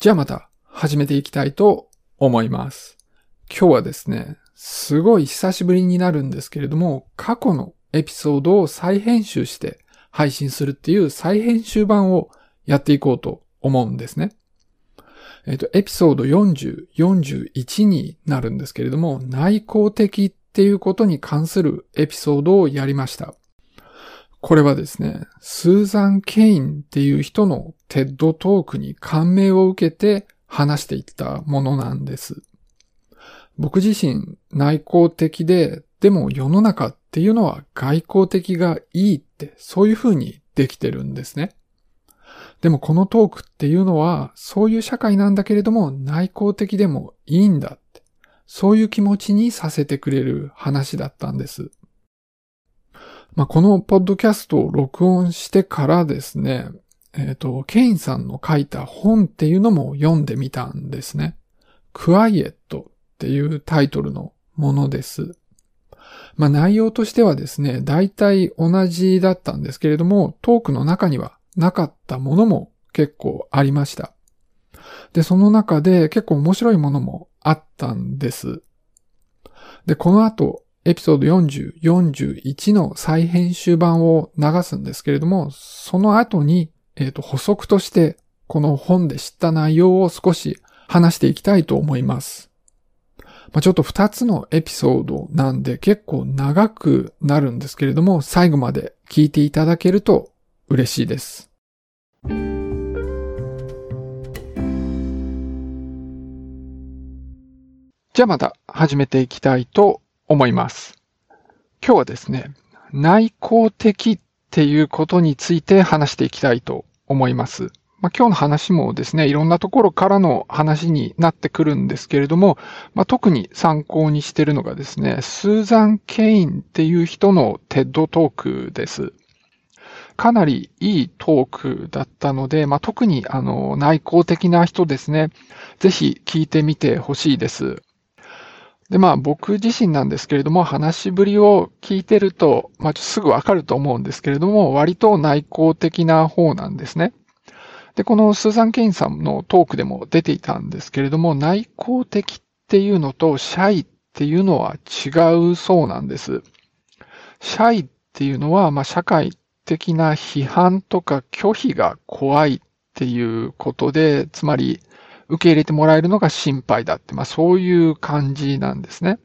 じゃあまた始めていきたいと思います。今日はですね、すごい久しぶりになるんですけれども、過去のエピソードを再編集して配信するっていう再編集版をやっていこうと思うんですね。えっ、と、エピソード40、41になるんですけれども、内向的っていうことに関するエピソードをやりました。これはですね、スーザン・ケインっていう人の TED Talk に感銘を受けて話していったものなんです。僕自身内向的で、でも世の中っていうのは外交的がいいって、そういう風にできてるんですね。でもこのトークっていうのは、そういう社会なんだけれども内向的でもいいんだって、そういう気持ちにさせてくれる話だったんです。まあ、このポッドキャストを録音してからですね、えっ、ー、と、ケインさんの書いた本っていうのも読んでみたんですね。クワイエットっていうタイトルのものです。まあ、内容としてはですね、大体同じだったんですけれども、トークの中にはなかったものも結構ありました。で、その中で結構面白いものもあったんです。で、この後、エピソード40、41の再編集版を流すんですけれども、その後に、えっ、ー、と、補足として、この本で知った内容を少し話していきたいと思います。まあ、ちょっと二つのエピソードなんで結構長くなるんですけれども、最後まで聞いていただけると嬉しいです。じゃあまた始めていきたいと思います。今日はですね、内向的っていうことについて話していきたいと思います。まあ、今日の話もですね、いろんなところからの話になってくるんですけれども、まあ、特に参考にしているのがですね、スーザン・ケインっていう人の TED Talk です。かなりいいトークだったので、まあ、特にあの内向的な人ですね、ぜひ聞いてみてほしいです。で、まあ僕自身なんですけれども、話しぶりを聞いてると、まあすぐわかると思うんですけれども、割と内向的な方なんですね。で、このスーザン・ケインさんのトークでも出ていたんですけれども、内向的っていうのとシャイっていうのは違うそうなんです。シャイっていうのは、まあ社会的な批判とか拒否が怖いっていうことで、つまり受け入れてもらえるのが心配だって、まあそういう感じなんですね。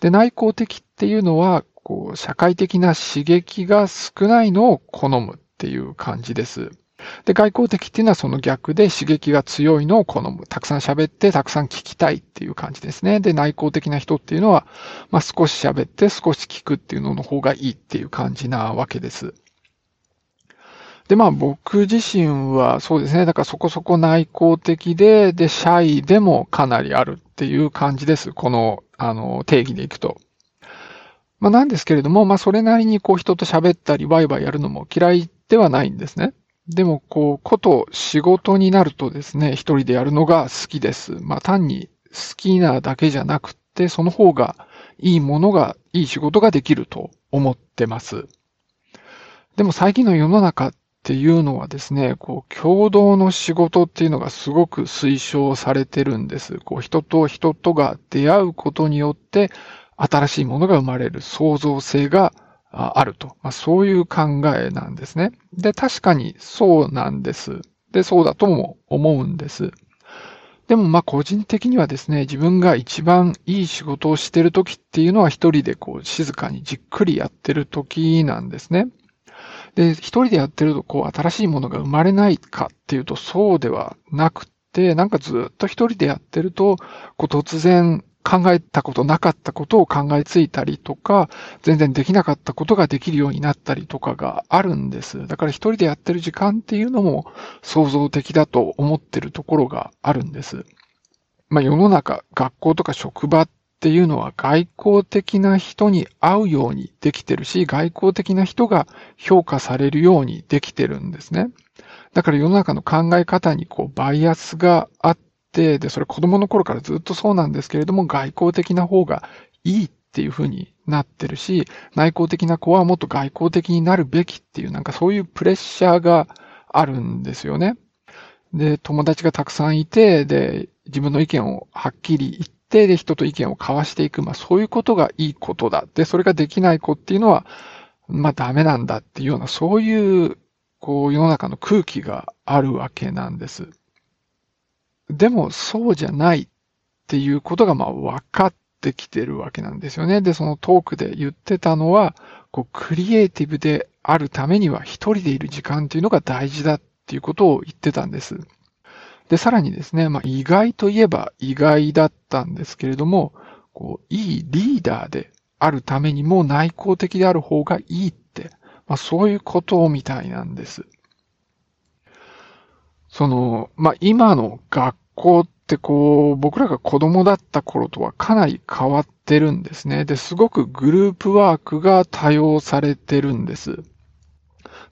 で、内向的っていうのは、こう、社会的な刺激が少ないのを好むっていう感じです。で、外交的っていうのはその逆で刺激が強いのを好む。たくさん喋ってたくさん聞きたいっていう感じですね。で、内向的な人っていうのは、まあ少し喋って少し聞くっていうのの方がいいっていう感じなわけです。で、まあ僕自身はそうですね。だからそこそこ内向的で、で、シャイでもかなりあるっていう感じです。この、あの、定義でいくと。まあなんですけれども、まあそれなりにこう人と喋ったりワイワイやるのも嫌いではないんですね。でも、こう、こと仕事になるとですね、一人でやるのが好きです。まあ単に好きなだけじゃなくて、その方がいいものが、いい仕事ができると思ってます。でも最近の世の中っっていうのはですね、こう、共同の仕事っていうのがすごく推奨されてるんです。こう、人と人とが出会うことによって、新しいものが生まれる創造性があると。まあ、そういう考えなんですね。で、確かにそうなんです。で、そうだとも思うんです。でもまあ個人的にはですね、自分が一番いい仕事をしてる時っていうのは一人でこう静かにじっくりやってる時なんですね。で、一人でやってると、こう、新しいものが生まれないかっていうと、そうではなくて、なんかずっと一人でやってると、こう、突然考えたことなかったことを考えついたりとか、全然できなかったことができるようになったりとかがあるんです。だから一人でやってる時間っていうのも創造的だと思ってるところがあるんです。まあ世の中、学校とか職場っっていうのは外交的な人に会うようにできてるし、外交的な人が評価されるようにできてるんですね。だから世の中の考え方にこうバイアスがあって、で、それ子供の頃からずっとそうなんですけれども、外交的な方がいいっていうふうになってるし、内向的な子はもっと外交的になるべきっていう、なんかそういうプレッシャーがあるんですよね。で、友達がたくさんいて、で、自分の意見をはっきり言って、で、人と意見を交わしていく。まあ、そういうことがいいことだ。で、それができない子っていうのは、まあ、ダメなんだっていうような、そういう、こう、世の中の空気があるわけなんです。でも、そうじゃないっていうことが、まあ、分かってきてるわけなんですよね。で、そのトークで言ってたのは、こう、クリエイティブであるためには一人でいる時間っていうのが大事だっていうことを言ってたんです。で、さらにですね、まあ、意外といえば意外だったんですけれども、こう、いいリーダーであるためにも内向的である方がいいって、まあ、そういうことみたいなんです。その、まあ、今の学校ってこう、僕らが子供だった頃とはかなり変わってるんですね。で、すごくグループワークが多用されてるんです。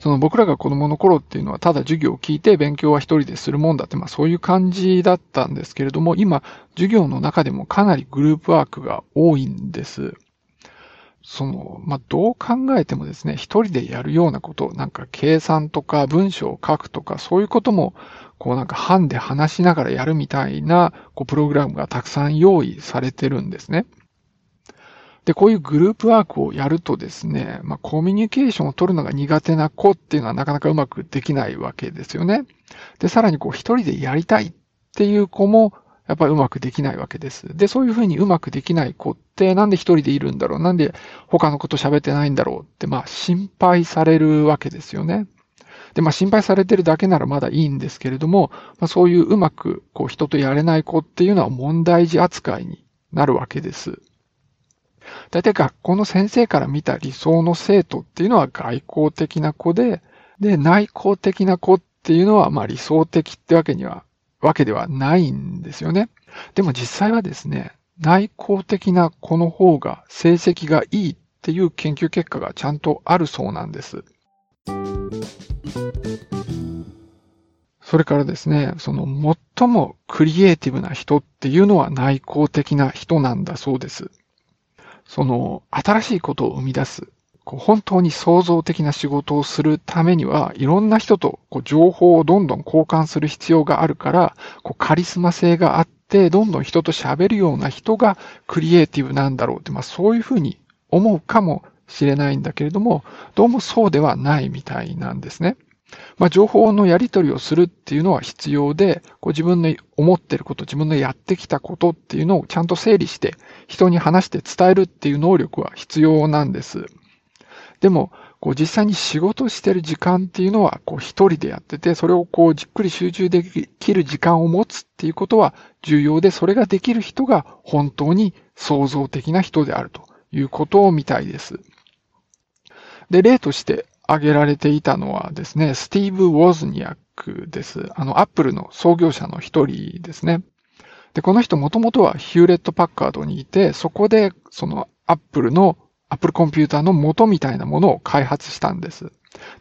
その僕らが子供の頃っていうのはただ授業を聞いて勉強は一人でするもんだって、まあそういう感じだったんですけれども、今、授業の中でもかなりグループワークが多いんです。その、まあ、どう考えてもですね、一人でやるようなこと、なんか計算とか文章を書くとか、そういうことも、こうなんか班で話しながらやるみたいな、こうプログラムがたくさん用意されてるんですね。で、こういうグループワークをやるとですね、まあ、コミュニケーションを取るのが苦手な子っていうのはなかなかうまくできないわけですよね。で、さらにこう一人でやりたいっていう子も、やっぱりうまくできないわけです。で、そういうふうにうまくできない子ってなんで一人でいるんだろう？なんで他のこと喋ってないんだろう？って、まあ心配されるわけですよね。で、まあ心配されてるだけならまだいいんですけれども、まあそういううまくこう人とやれない子っていうのは問題児扱いになるわけです。大体学校の先生から見た理想の生徒っていうのは外交的な子で、で、内向的な子っていうのはまあ理想的ってわけにはわけではないんですよね。でも実際はですね、内向的な子の方が成績がいいっていう研究結果がちゃんとあるそうなんです。それからですね、その最もクリエイティブな人っていうのは内向的な人なんだそうです。その新しいことを生み出すこう本当に創造的な仕事をするためには、いろんな人とこう情報をどんどん交換する必要があるから、こうカリスマ性があって、どんどん人と喋るような人がクリエイティブなんだろうって、まあそういうふうに思うかもしれないんだけれども、どうもそうではないみたいなんですね。まあ、情報のやり取りをするっていうのは必要で、こう自分の思ってること、自分のやってきたことっていうのをちゃんと整理して人に話して伝えるっていう能力は必要なんです。でも、こう実際に仕事してる時間っていうのは、こう一人でやってて、それをこうじっくり集中できる時間を持つっていうことは重要で、それができる人が本当に創造的な人であるということみたいです。で、例として挙げられていたのはですね、スティーブ・ウォズニアックです。あの、アップルの創業者の一人ですね。で、この人もともとはヒューレット・パッカードにいて、そこでそのアップルの Apple コンピューターの元みたいなものを開発したんです。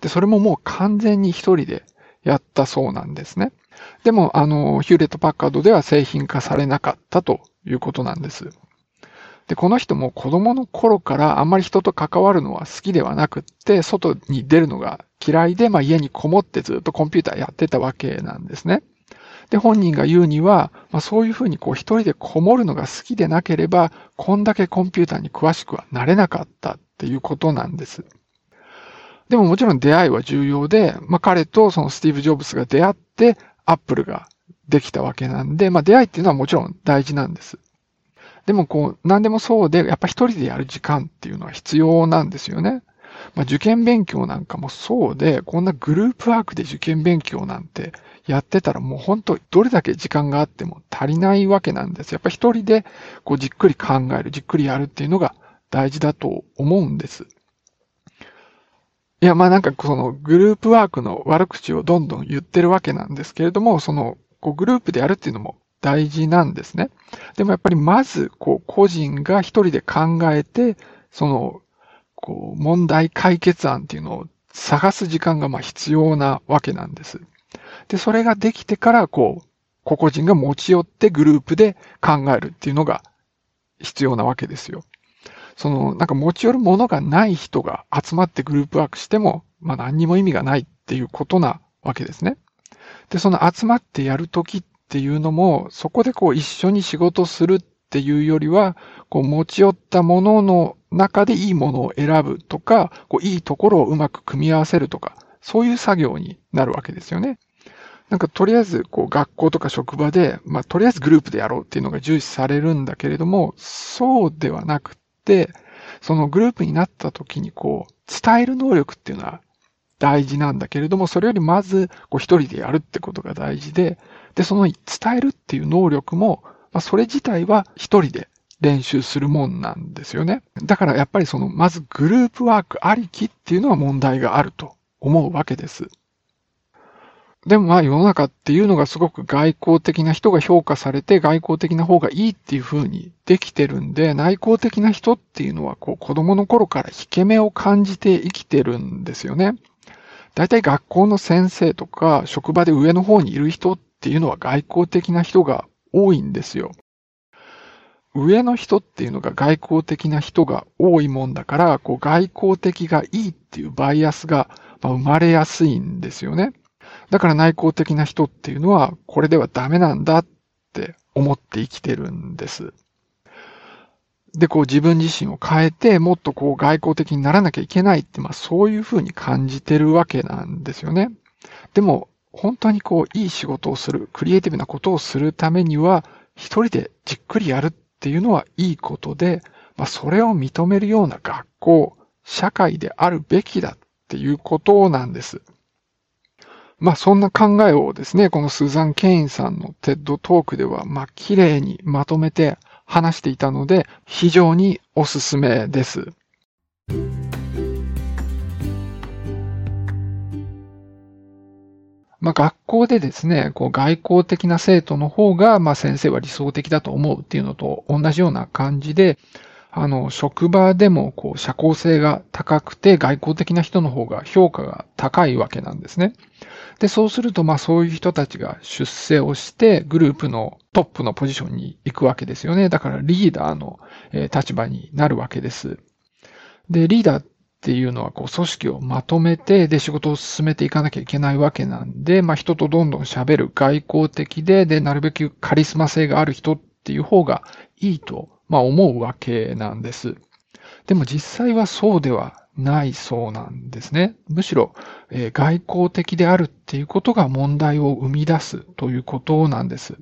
で、それももう完全に一人でやったそうなんですね。でも、あの、ヒューレット・パッカードでは製品化されなかったということなんです。で、この人も子供の頃からあんまり人と関わるのは好きではなくって、外に出るのが嫌いで、まあ家にこもってずっとコンピューターやってたわけなんですね。で、本人が言うには、まあ、そういうふうにこう一人でこもるのが好きでなければ、こんだけコンピューターに詳しくはなれなかったっていうことなんです。でももちろん出会いは重要で、まあ、彼とそのスティーブ・ジョブズが出会って、アップルができたわけなんで、まあ、出会いっていうのはもちろん大事なんです。でもこう、何でもそうで、やっぱ一人でやる時間っていうのは必要なんですよね。まあ、受験勉強なんかもそうで、こんなグループワークで受験勉強なんてやってたらもう本当どれだけ時間があっても足りないわけなんです。やっぱ一人でこうじっくり考える、じっくりやるっていうのが大事だと思うんです。いや、まあなんかそのグループワークの悪口をどんどん言ってるわけなんですけれども、そのこうグループでやるっていうのも大事なんですね。でもやっぱりまずこう個人が一人で考えて、そのこう問題解決案っていうのを探す時間がまあ必要なわけなんです。で、それができてから、こう、個々人が持ち寄ってグループで考えるっていうのが必要なわけですよ。その、なんか持ち寄るものがない人が集まってグループワークしても、まあ何にも意味がないっていうことなわけですね。で、その集まってやるときっっていうのも、そこでこう一緒に仕事するっていうよりは、こう持ち寄ったものの中でいいものを選ぶとか、こういいところをうまく組み合わせるとか、そういう作業になるわけですよね。なんかとりあえずこう学校とか職場で、まあとりあえずグループでやろうっていうのが重視されるんだけれども、そうではなくて、そのグループになった時にこう伝える能力っていうのは大事なんだけれども、それよりまずこう一人でやるってことが大事で、で、その伝えるっていう能力も、まあそれ自体は一人で練習するもんなんですよね。だからやっぱりその、まずグループワークありきっていうのは問題があると思うわけです。でもまあ世の中っていうのがすごく外交的な人が評価されて外交的な方がいいっていう風にできてるんで、内向的な人っていうのはこう子供の頃から引け目を感じて生きてるんですよね。大体学校の先生とか職場で上の方にいる人っていうのは外交的な人が多いんですよ。上の人っていうのが外交的な人が多いもんだから、こう外交的がいいっていうバイアスが生まれやすいんですよね。だから内向的な人っていうのは、これではダメなんだって思って生きてるんです。で、こう自分自身を変えて、もっとこう外交的にならなきゃいけないって、まあそういうふうに感じてるわけなんですよね。でも、本当にこういい仕事をする、クリエイティブなことをするためには、一人でじっくりやるっていうのはいいことで、まあそれを認めるような学校、社会であるべきだっていうことなんです。まあそんな考えをですね、このスーザン・ケインさんの TED Talk では、まあ綺麗にまとめて話していたので、非常におすすめです。まあ、学校でですね、こう外向的な生徒の方が、まあ、先生は理想的だと思うっていうのと同じような感じで、あの、職場でも、こう、社交性が高くて、外交的な人の方が評価が高いわけなんですね。で、そうすると、まあそういう人たちが出世をして、グループのトップのポジションに行くわけですよね。だからリーダーのえ立場になるわけです。で、リーダーっていうのは、こう、組織をまとめて、で、仕事を進めていかなきゃいけないわけなんで、まあ人とどんどん喋る外交的で、で、なるべくカリスマ性がある人っていう方がいいと、まあ思うわけなんです。でも実際はそうではないそうなんですね。むしろ、えー、外交的であるっていうことが問題を生み出すということなんです。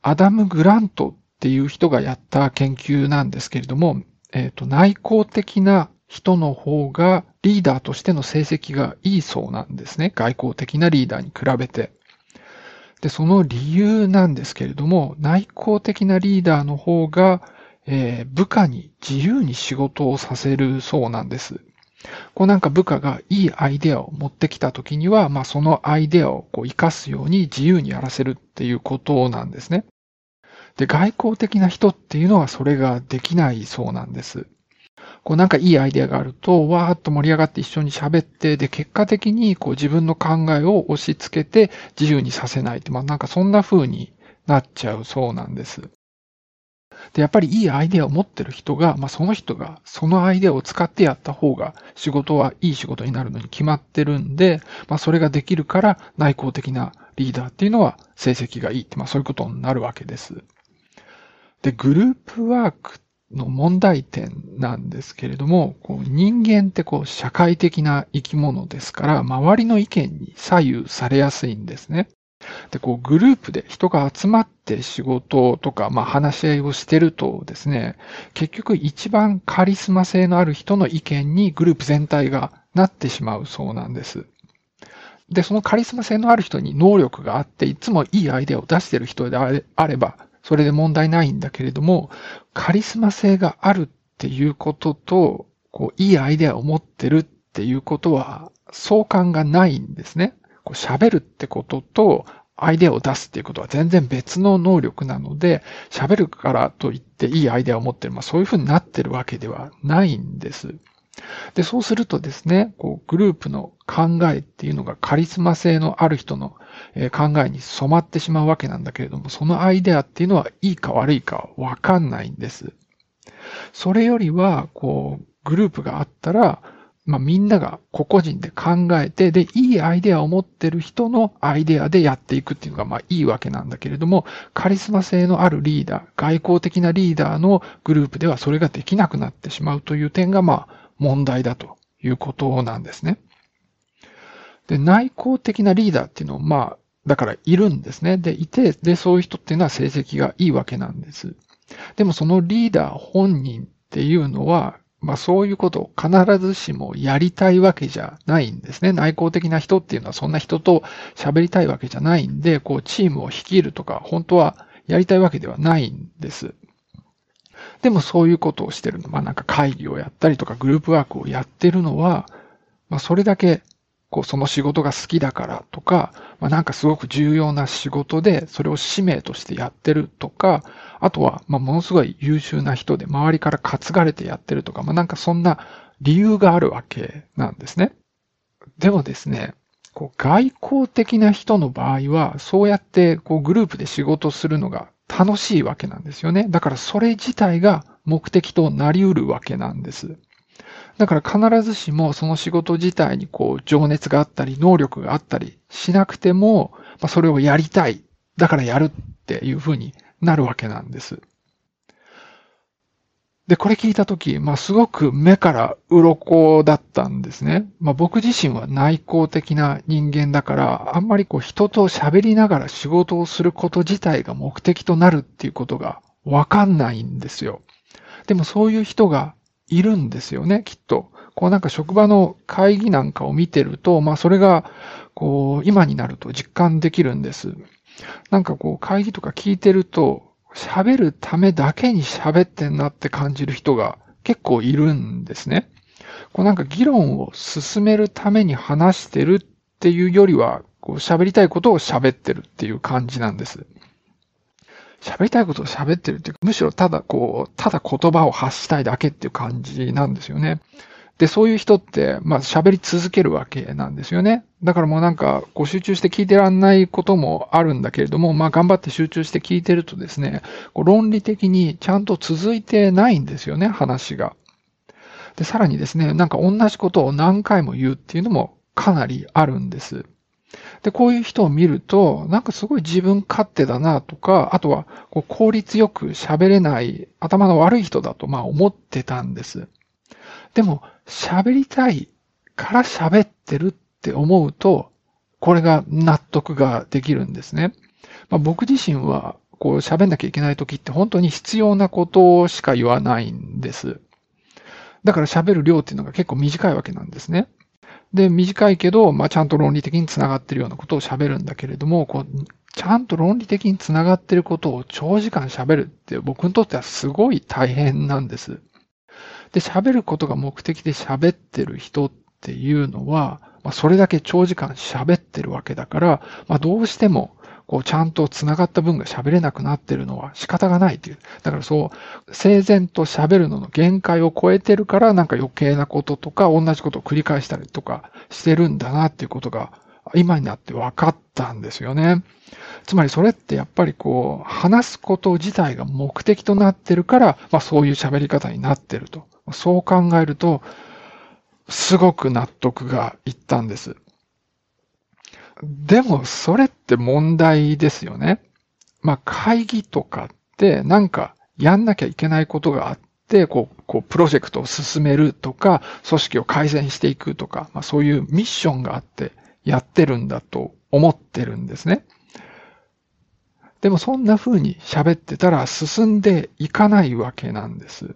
アダム・グラントっていう人がやった研究なんですけれども、えっ、ー、と、内向的な人の方がリーダーとしての成績がいいそうなんですね。外交的なリーダーに比べて。で、その理由なんですけれども、内向的なリーダーの方がえー、部下に自由に仕事をさせるそうなんです。こうなんか部下がいいアイデアを持ってきた時には、まあそのアイデアをこう活かすように自由にやらせるっていうことなんですね。で、外交的な人っていうのはそれができないそうなんです。こうなんかいいアイデアがあると、わーっと盛り上がって一緒に喋って、で、結果的にこう自分の考えを押し付けて自由にさせないって、まあなんかそんな風になっちゃうそうなんです。で、やっぱりいいアイデアを持ってる人が、まあ、その人がそのアイデアを使ってやった方が仕事はいい仕事になるのに決まってるんで、まあ、それができるから内向的なリーダーっていうのは成績がいいって、まあ、そういうことになるわけです。で、グループワークの問題点なんですけれども、こう人間ってこう社会的な生き物ですから、周りの意見に左右されやすいんですね。で、こう、グループで人が集まって仕事とか、まあ、話し合いをしてるとですね、結局一番カリスマ性のある人の意見にグループ全体がなってしまうそうなんです。で、そのカリスマ性のある人に能力があって、いつもいいアイデアを出してる人であれば、それで問題ないんだけれども、カリスマ性があるっていうことと、こう、いいアイデアを持ってるっていうことは、相関がないんですね。こう喋るってことと、アイデアを出すっていうことは全然別の能力なので、喋るからといっていいアイデアを持ってる、まあそういうふうになってるわけではないんです。で、そうするとですね、こうグループの考えっていうのがカリスマ性のある人の考えに染まってしまうわけなんだけれども、そのアイデアっていうのはいいか悪いかわかんないんです。それよりは、こう、グループがあったら、まあ、みんなが個々人で考えて、で、いいアイデアを持ってる人のアイデアでやっていくっていうのが、まあ、いいわけなんだけれども、カリスマ性のあるリーダー、外交的なリーダーのグループではそれができなくなってしまうという点が、まあ、問題だということなんですね。で、内向的なリーダーっていうのは、まあ、だからいるんですね。で、いて、で、そういう人っていうのは成績がいいわけなんです。でもそのリーダー本人っていうのは、まあそういうことを必ずしもやりたいわけじゃないんですね。内向的な人っていうのはそんな人と喋りたいわけじゃないんで、こうチームを率いるとか、本当はやりたいわけではないんです。でもそういうことをしてる。まあなんか会議をやったりとかグループワークをやってるのは、まあそれだけこうその仕事が好きだからとか、まあなんかすごく重要な仕事でそれを使命としてやってるとか、あとは、まあ、ものすごい優秀な人で周りから担がれてやってるとか、まあ、なんかそんな理由があるわけなんですね。でもですね、こう外交的な人の場合は、そうやってこうグループで仕事するのが楽しいわけなんですよね。だからそれ自体が目的となり得るわけなんです。だから必ずしもその仕事自体にこう情熱があったり能力があったりしなくても、まあ、それをやりたい。だからやるっていうふうになるわけなんです。で、これ聞いたとき、まあ、すごく目から鱗だったんですね。まあ、僕自身は内向的な人間だから、あんまりこう人と喋りながら仕事をすること自体が目的となるっていうことがわかんないんですよ。でもそういう人がいるんですよね、きっと。こうなんか職場の会議なんかを見てると、まあそれが、こう、今になると実感できるんです。なんかこう会議とか聞いてると、喋るためだけに喋ってんなって感じる人が結構いるんですね。こうなんか議論を進めるために話してるっていうよりは、こう喋りたいことを喋ってるっていう感じなんです。喋りたいことを喋ってるっていうか、むしろただこう、ただ言葉を発したいだけっていう感じなんですよね。で、そういう人って、まあ喋り続けるわけなんですよね。だからもうなんか、こう集中して聞いてらんないこともあるんだけれども、まあ頑張って集中して聞いてるとですね、こう論理的にちゃんと続いてないんですよね、話が。で、さらにですね、なんか同じことを何回も言うっていうのもかなりあるんです。で、こういう人を見ると、なんかすごい自分勝手だなとか、あとはこう効率よく喋れない頭の悪い人だとまあ思ってたんです。でも、喋りたいから喋ってるって思うと、これが納得ができるんですね。まあ、僕自身は、こう喋んなきゃいけない時って本当に必要なことしか言わないんです。だから喋る量っていうのが結構短いわけなんですね。で、短いけど、まあ、ちゃんと論理的につながってるようなことを喋るんだけれども、こう、ちゃんと論理的につながってることを長時間喋るって僕にとってはすごい大変なんです。で、喋ることが目的で喋ってる人っていうのは、まあ、それだけ長時間喋ってるわけだから、まあ、どうしても、こう、ちゃんと繋がった分が喋れなくなってるのは仕方がないという。だからそう、整然と喋るのの限界を超えてるから、なんか余計なこととか、同じことを繰り返したりとかしてるんだなっていうことが、今になって分かったんですよね。つまりそれってやっぱりこう、話すこと自体が目的となってるから、まあそういう喋り方になってると。そう考えると、すごく納得がいったんです。でも、それって問題ですよね。まあ、会議とかってなんかやんなきゃいけないことがあって、こう、こう、プロジェクトを進めるとか、組織を改善していくとか、まあ、そういうミッションがあってやってるんだと思ってるんですね。でもそんな風に喋ってたら進んでいかないわけなんです。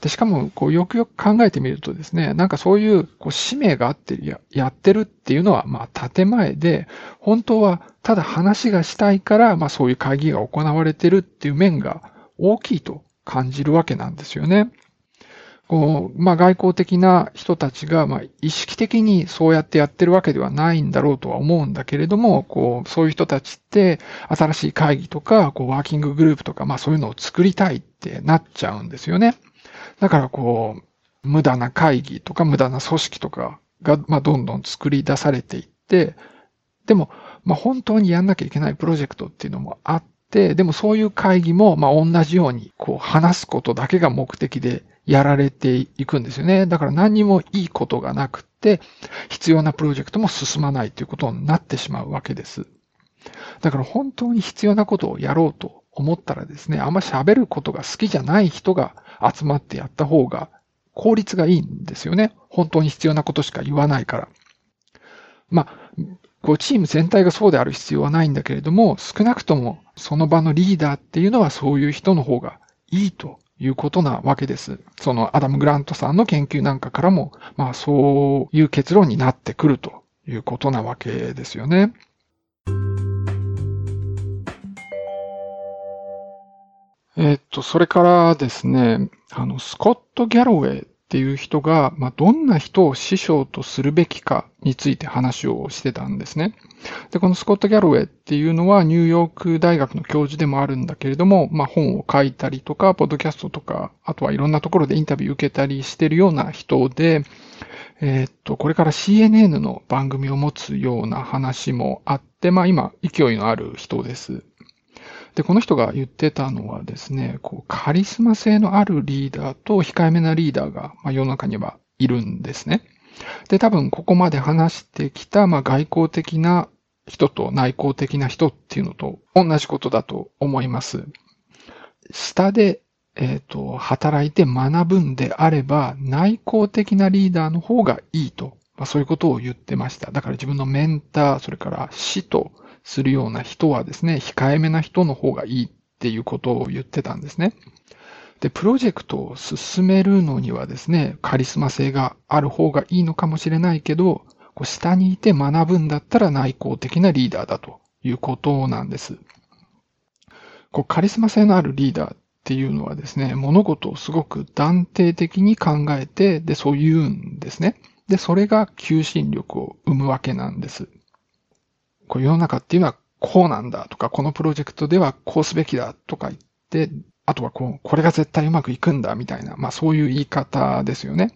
で、しかも、こう、よくよく考えてみるとですね、なんかそういう、こう、使命があってややってるっていうのは、まあ、建前で、本当は、ただ話がしたいから、まあ、そういう会議が行われてるっていう面が大きいと感じるわけなんですよね。こう、まあ、外交的な人たちが、まあ、意識的にそうやってやってるわけではないんだろうとは思うんだけれども、こう、そういう人たちって、新しい会議とか、こう、ワーキンググループとか、まあ、そういうのを作りたいってなっちゃうんですよね。だからこう、無駄な会議とか無駄な組織とかが、まあ、どんどん作り出されていって、でも、まあ、本当にやんなきゃいけないプロジェクトっていうのもあって、でもそういう会議も、まあ、同じように、こう、話すことだけが目的でやられていくんですよね。だから何にもいいことがなくて、必要なプロジェクトも進まないということになってしまうわけです。だから本当に必要なことをやろうと思ったらですね、あんま喋ることが好きじゃない人が集まってやった方が効率がいいんですよね。本当に必要なことしか言わないから。まあ、こうチーム全体がそうである必要はないんだけれども、少なくともその場のリーダーっていうのはそういう人の方がいいということなわけです。そのアダム・グラントさんの研究なんかからも、まあそういう結論になってくるということなわけですよね。えっと、それからですね、あの、スコット・ギャロウェイっていう人が、まあ、どんな人を師匠とするべきかについて話をしてたんですね。で、このスコット・ギャロウェイっていうのはニューヨーク大学の教授でもあるんだけれども、まあ、本を書いたりとか、ポッドキャストとか、あとはいろんなところでインタビュー受けたりしてるような人で、え、っと、これから CNN の番組を持つような話もあって、まあ今、勢いのある人です。で、この人が言ってたのはですね、こうカリスマ性のあるリーダーと控えめなリーダーが、まあ、世の中にはいるんですね。で、多分ここまで話してきた、まあ、外交的な人と内向的な人っていうのと同じことだと思います。下で、えっ、ー、と、働いて学ぶんであれば、内向的なリーダーの方がいいと、まあ、そういうことを言ってました。だから自分のメンター、それから師とするような人はですね、控えめな人の方がいいっていうことを言ってたんですね。で、プロジェクトを進めるのにはですね、カリスマ性がある方がいいのかもしれないけど、こう下にいて学ぶんだったら内向的なリーダーだということなんです。こうカリスマ性のあるリーダーっていうのはですね、物事をすごく断定的に考えて、で、そう言うんですね。で、それが求心力を生むわけなんです。こう世の中っていうのはこうなんだとか、このプロジェクトではこうすべきだとか言って、あとはこう、これが絶対うまくいくんだみたいな、まあそういう言い方ですよね。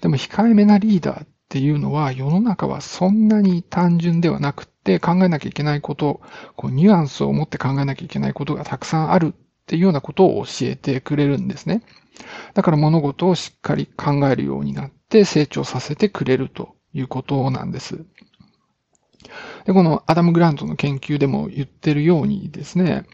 でも控えめなリーダーっていうのは世の中はそんなに単純ではなくて考えなきゃいけないこと、こうニュアンスを持って考えなきゃいけないことがたくさんあるっていうようなことを教えてくれるんですね。だから物事をしっかり考えるようになって成長させてくれるということなんです。で、このアダム・グラントの研究でも言ってるようにですね、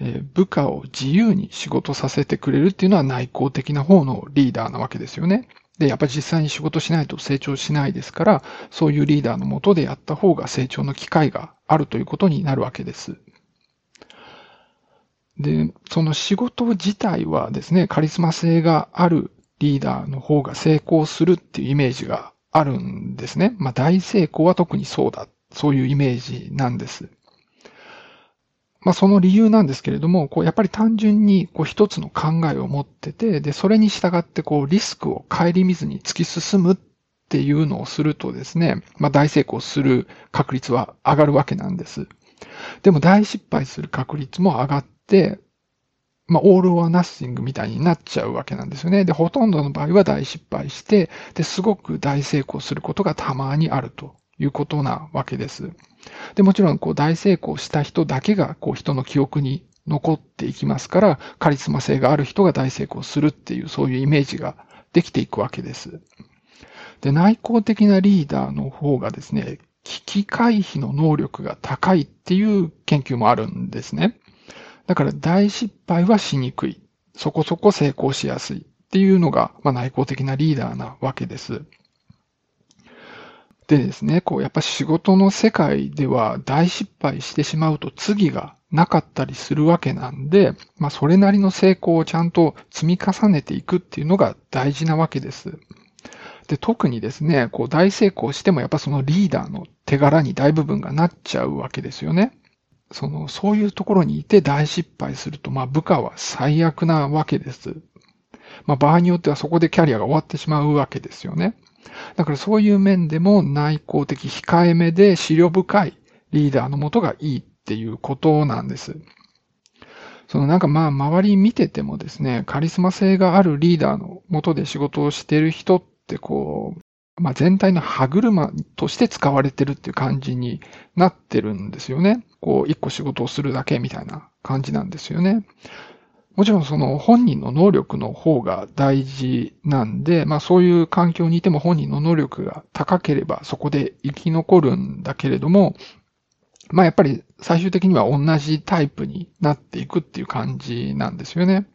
えー、部下を自由に仕事させてくれるっていうのは内向的な方のリーダーなわけですよね。で、やっぱり実際に仕事しないと成長しないですから、そういうリーダーのもとでやった方が成長の機会があるということになるわけです。で、その仕事自体はですね、カリスマ性があるリーダーの方が成功するっていうイメージがあるんですね。まあ大成功は特にそうだそういうイメージなんです。まあその理由なんですけれども、こうやっぱり単純にこう一つの考えを持ってて、で、それに従ってこうリスクを顧みずに突き進むっていうのをするとですね、まあ大成功する確率は上がるわけなんです。でも大失敗する確率も上がって、まあ、オールオアナッシングみたいになっちゃうわけなんですよね。で、ほとんどの場合は大失敗して、で、すごく大成功することがたまにあるということなわけです。で、もちろん、こう、大成功した人だけが、こう、人の記憶に残っていきますから、カリスマ性がある人が大成功するっていう、そういうイメージができていくわけです。で、内向的なリーダーの方がですね、危機回避の能力が高いっていう研究もあるんですね。だから大失敗はしにくい。そこそこ成功しやすいっていうのが、まあ、内向的なリーダーなわけです。でですね、こう、やっぱ仕事の世界では大失敗してしまうと次がなかったりするわけなんで、まあ、それなりの成功をちゃんと積み重ねていくっていうのが大事なわけです。で、特にですね、こう、大成功してもやっぱそのリーダーの手柄に大部分がなっちゃうわけですよね。その、そういうところにいて大失敗すると、まあ、部下は最悪なわけです。まあ、場合によってはそこでキャリアが終わってしまうわけですよね。だからそういう面でも内向的控えめで資料深いリーダーのもとがいいっていうことなんです。そのなんかまあ周り見ててもですね、カリスマ性があるリーダーのもとで仕事をしてる人ってこう、まあ全体の歯車として使われてるっていう感じになってるんですよね。こう一個仕事をするだけみたいな感じなんですよね。もちろんその本人の能力の方が大事なんで、まあそういう環境にいても本人の能力が高ければそこで生き残るんだけれども、まあやっぱり最終的には同じタイプになっていくっていう感じなんですよね。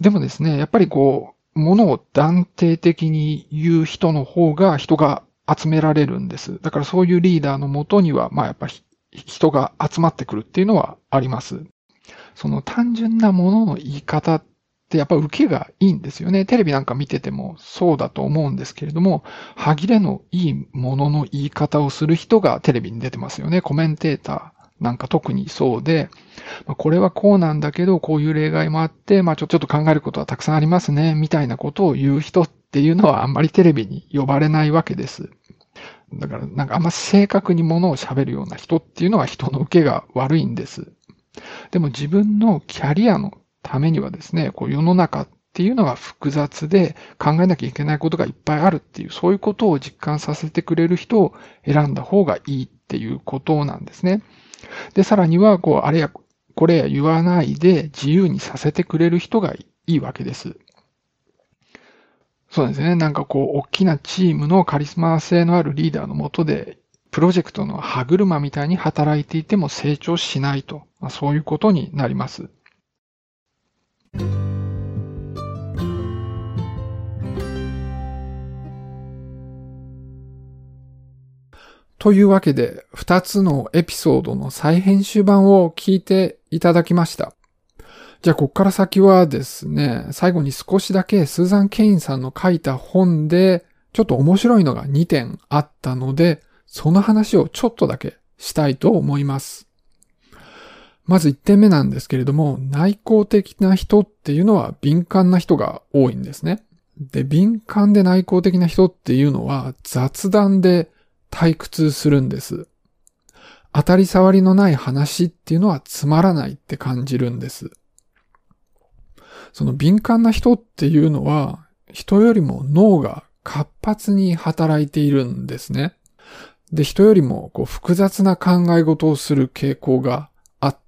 でもですね、やっぱりこう、ものを断定的に言う人の方が人が集められるんです。だからそういうリーダーのもとには、まあやっぱり人が集まってくるっていうのはあります。その単純なものの言い方ってやっぱ受けがいいんですよね。テレビなんか見ててもそうだと思うんですけれども、歯切れのいいものの言い方をする人がテレビに出てますよね。コメンテーターなんか特にそうで、これはこうなんだけど、こういう例外もあって、まあちょっと考えることはたくさんありますね、みたいなことを言う人っていうのはあんまりテレビに呼ばれないわけです。だからなんかあんま正確にものを喋るような人っていうのは人の受けが悪いんです。でも自分のキャリアのためにはですね、こう世の中っていうのが複雑で考えなきゃいけないことがいっぱいあるっていう、そういうことを実感させてくれる人を選んだ方がいいっていうことなんですね。で、さらには、こう、あれやこれや言わないで自由にさせてくれる人がいいわけです。そうですね。なんかこう、大きなチームのカリスマ性のあるリーダーのもとでプロジェクトの歯車みたいに働いていても成長しないと、まあ、そういうことになります。というわけで、二つのエピソードの再編集版を聞いていただきました。じゃあ、こっから先はですね、最後に少しだけスーザン・ケインさんの書いた本で、ちょっと面白いのが2点あったので、その話をちょっとだけしたいと思います。まず1点目なんですけれども、内向的な人っていうのは敏感な人が多いんですね。で、敏感で内向的な人っていうのは雑談で退屈するんです。当たり障りのない話っていうのはつまらないって感じるんです。その敏感な人っていうのは人よりも脳が活発に働いているんですね。で、人よりもこう複雑な考え事をする傾向が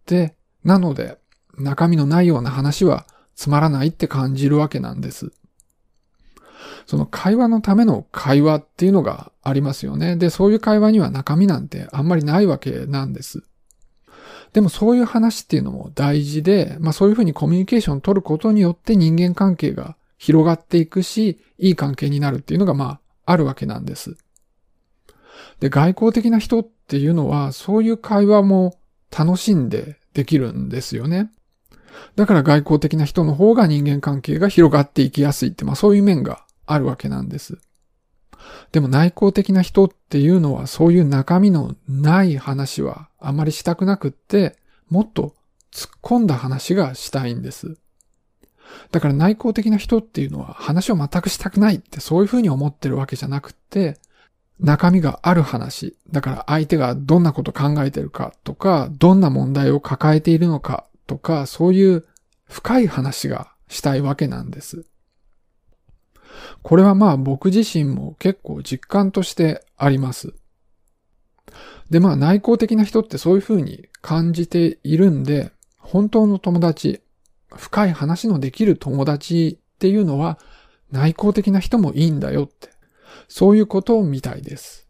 あって、なので、中身のないような話はつまらないって感じるわけなんです。その会話のための会話っていうのがありますよね。で、そういう会話には中身なんてあんまりないわけなんです。でもそういう話っていうのも大事で、まあそういうふうにコミュニケーションを取ることによって人間関係が広がっていくし、いい関係になるっていうのがまああるわけなんです。で、外交的な人っていうのは、そういう会話も楽しんでできるんですよね。だから外交的な人の方が人間関係が広がっていきやすいって、まあそういう面があるわけなんです。でも内向的な人っていうのはそういう中身のない話はあまりしたくなくって、もっと突っ込んだ話がしたいんです。だから内向的な人っていうのは話を全くしたくないってそういうふうに思ってるわけじゃなくって、中身がある話。だから相手がどんなこと考えてるかとか、どんな問題を抱えているのかとか、そういう深い話がしたいわけなんです。これはまあ僕自身も結構実感としてあります。でまあ内向的な人ってそういうふうに感じているんで、本当の友達、深い話のできる友達っていうのは内向的な人もいいんだよってそういうことみたいです。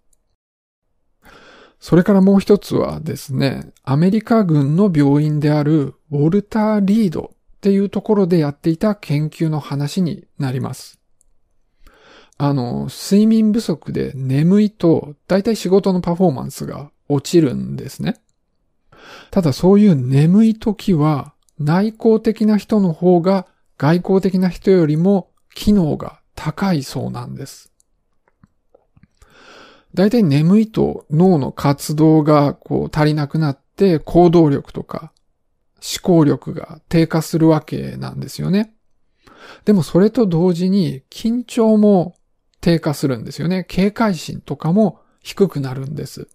それからもう一つはですね、アメリカ軍の病院であるウォルター・リードっていうところでやっていた研究の話になります。あの、睡眠不足で眠いと、だいたい仕事のパフォーマンスが落ちるんですね。ただそういう眠い時は、内向的な人の方が外向的な人よりも機能が高いそうなんです。大体眠いと脳の活動がこう足りなくなって行動力とか思考力が低下するわけなんですよね。でもそれと同時に緊張も低下するんですよね。警戒心とかも低くなるんです。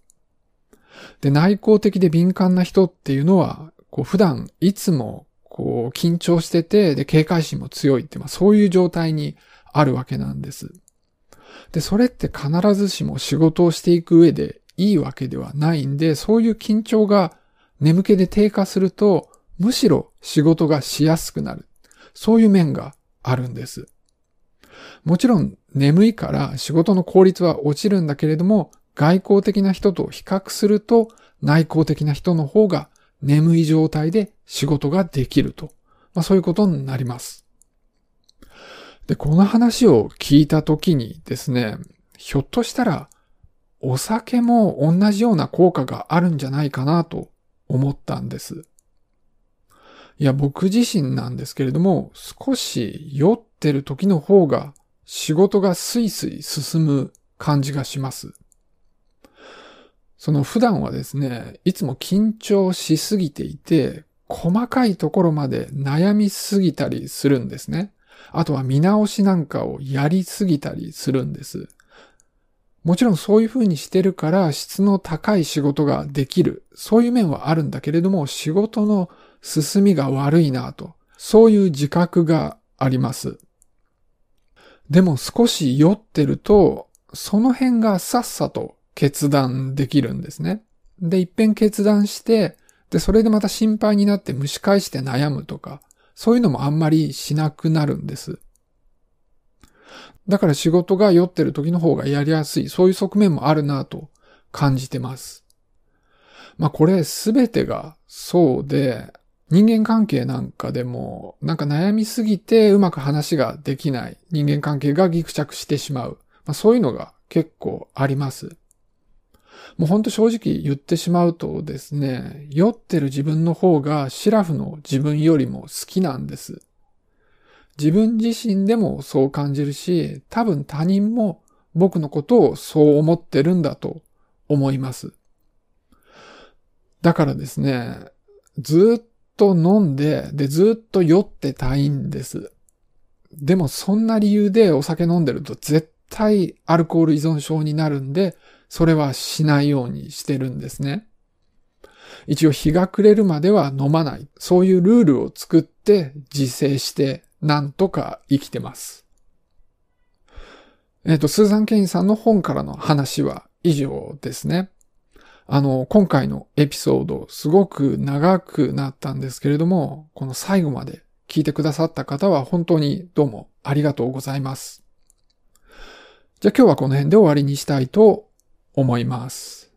で、内向的で敏感な人っていうのは、こう普段いつもこう緊張してて、で、警戒心も強いって、まあそういう状態にあるわけなんです。で、それって必ずしも仕事をしていく上でいいわけではないんで、そういう緊張が眠気で低下すると、むしろ仕事がしやすくなる。そういう面があるんです。もちろん眠いから仕事の効率は落ちるんだけれども、外交的な人と比較すると内向的な人の方が眠い状態で仕事ができると。まあそういうことになります。で、この話を聞いたときにですね、ひょっとしたらお酒も同じような効果があるんじゃないかなと思ったんです。いや、僕自身なんですけれども、少し酔ってる時の方が仕事がスイスイ進む感じがします。その普段はですね、いつも緊張しすぎていて、細かいところまで悩みすぎたりするんですね。あとは見直しなんかをやりすぎたりするんです。もちろんそういう風にしてるから質の高い仕事ができる。そういう面はあるんだけれども、仕事の進みが悪いなと。そういう自覚があります。でも少し酔ってると、その辺がさっさと決断できるんですね。で、一遍決断して、で、それでまた心配になって蒸し返して悩むとか、そういうのもあんまりしなくなるんです。だから仕事が酔ってる時の方がやりやすい、そういう側面もあるなと感じてます。まあこれすべてがそうで、人間関係なんかでも、なんか悩みすぎてうまく話ができない人間関係がギクチャクしてしまう。まあそういうのが結構あります。もうほんと正直言ってしまうとですね、酔ってる自分の方がシラフの自分よりも好きなんです。自分自身でもそう感じるし、多分他人も僕のことをそう思ってるんだと思います。だからですね、ずっと飲んで、で、ずっと酔ってたいんです。でもそんな理由でお酒飲んでると絶対アルコール依存症になるんで、それはしないようにしてるんですね。一応日が暮れるまでは飲まない。そういうルールを作って自制してなんとか生きてます。えっ、ー、と、スーザン・ケインさんの本からの話は以上ですね。あの、今回のエピソード、すごく長くなったんですけれども、この最後まで聞いてくださった方は本当にどうもありがとうございます。じゃあ今日はこの辺で終わりにしたいと思います。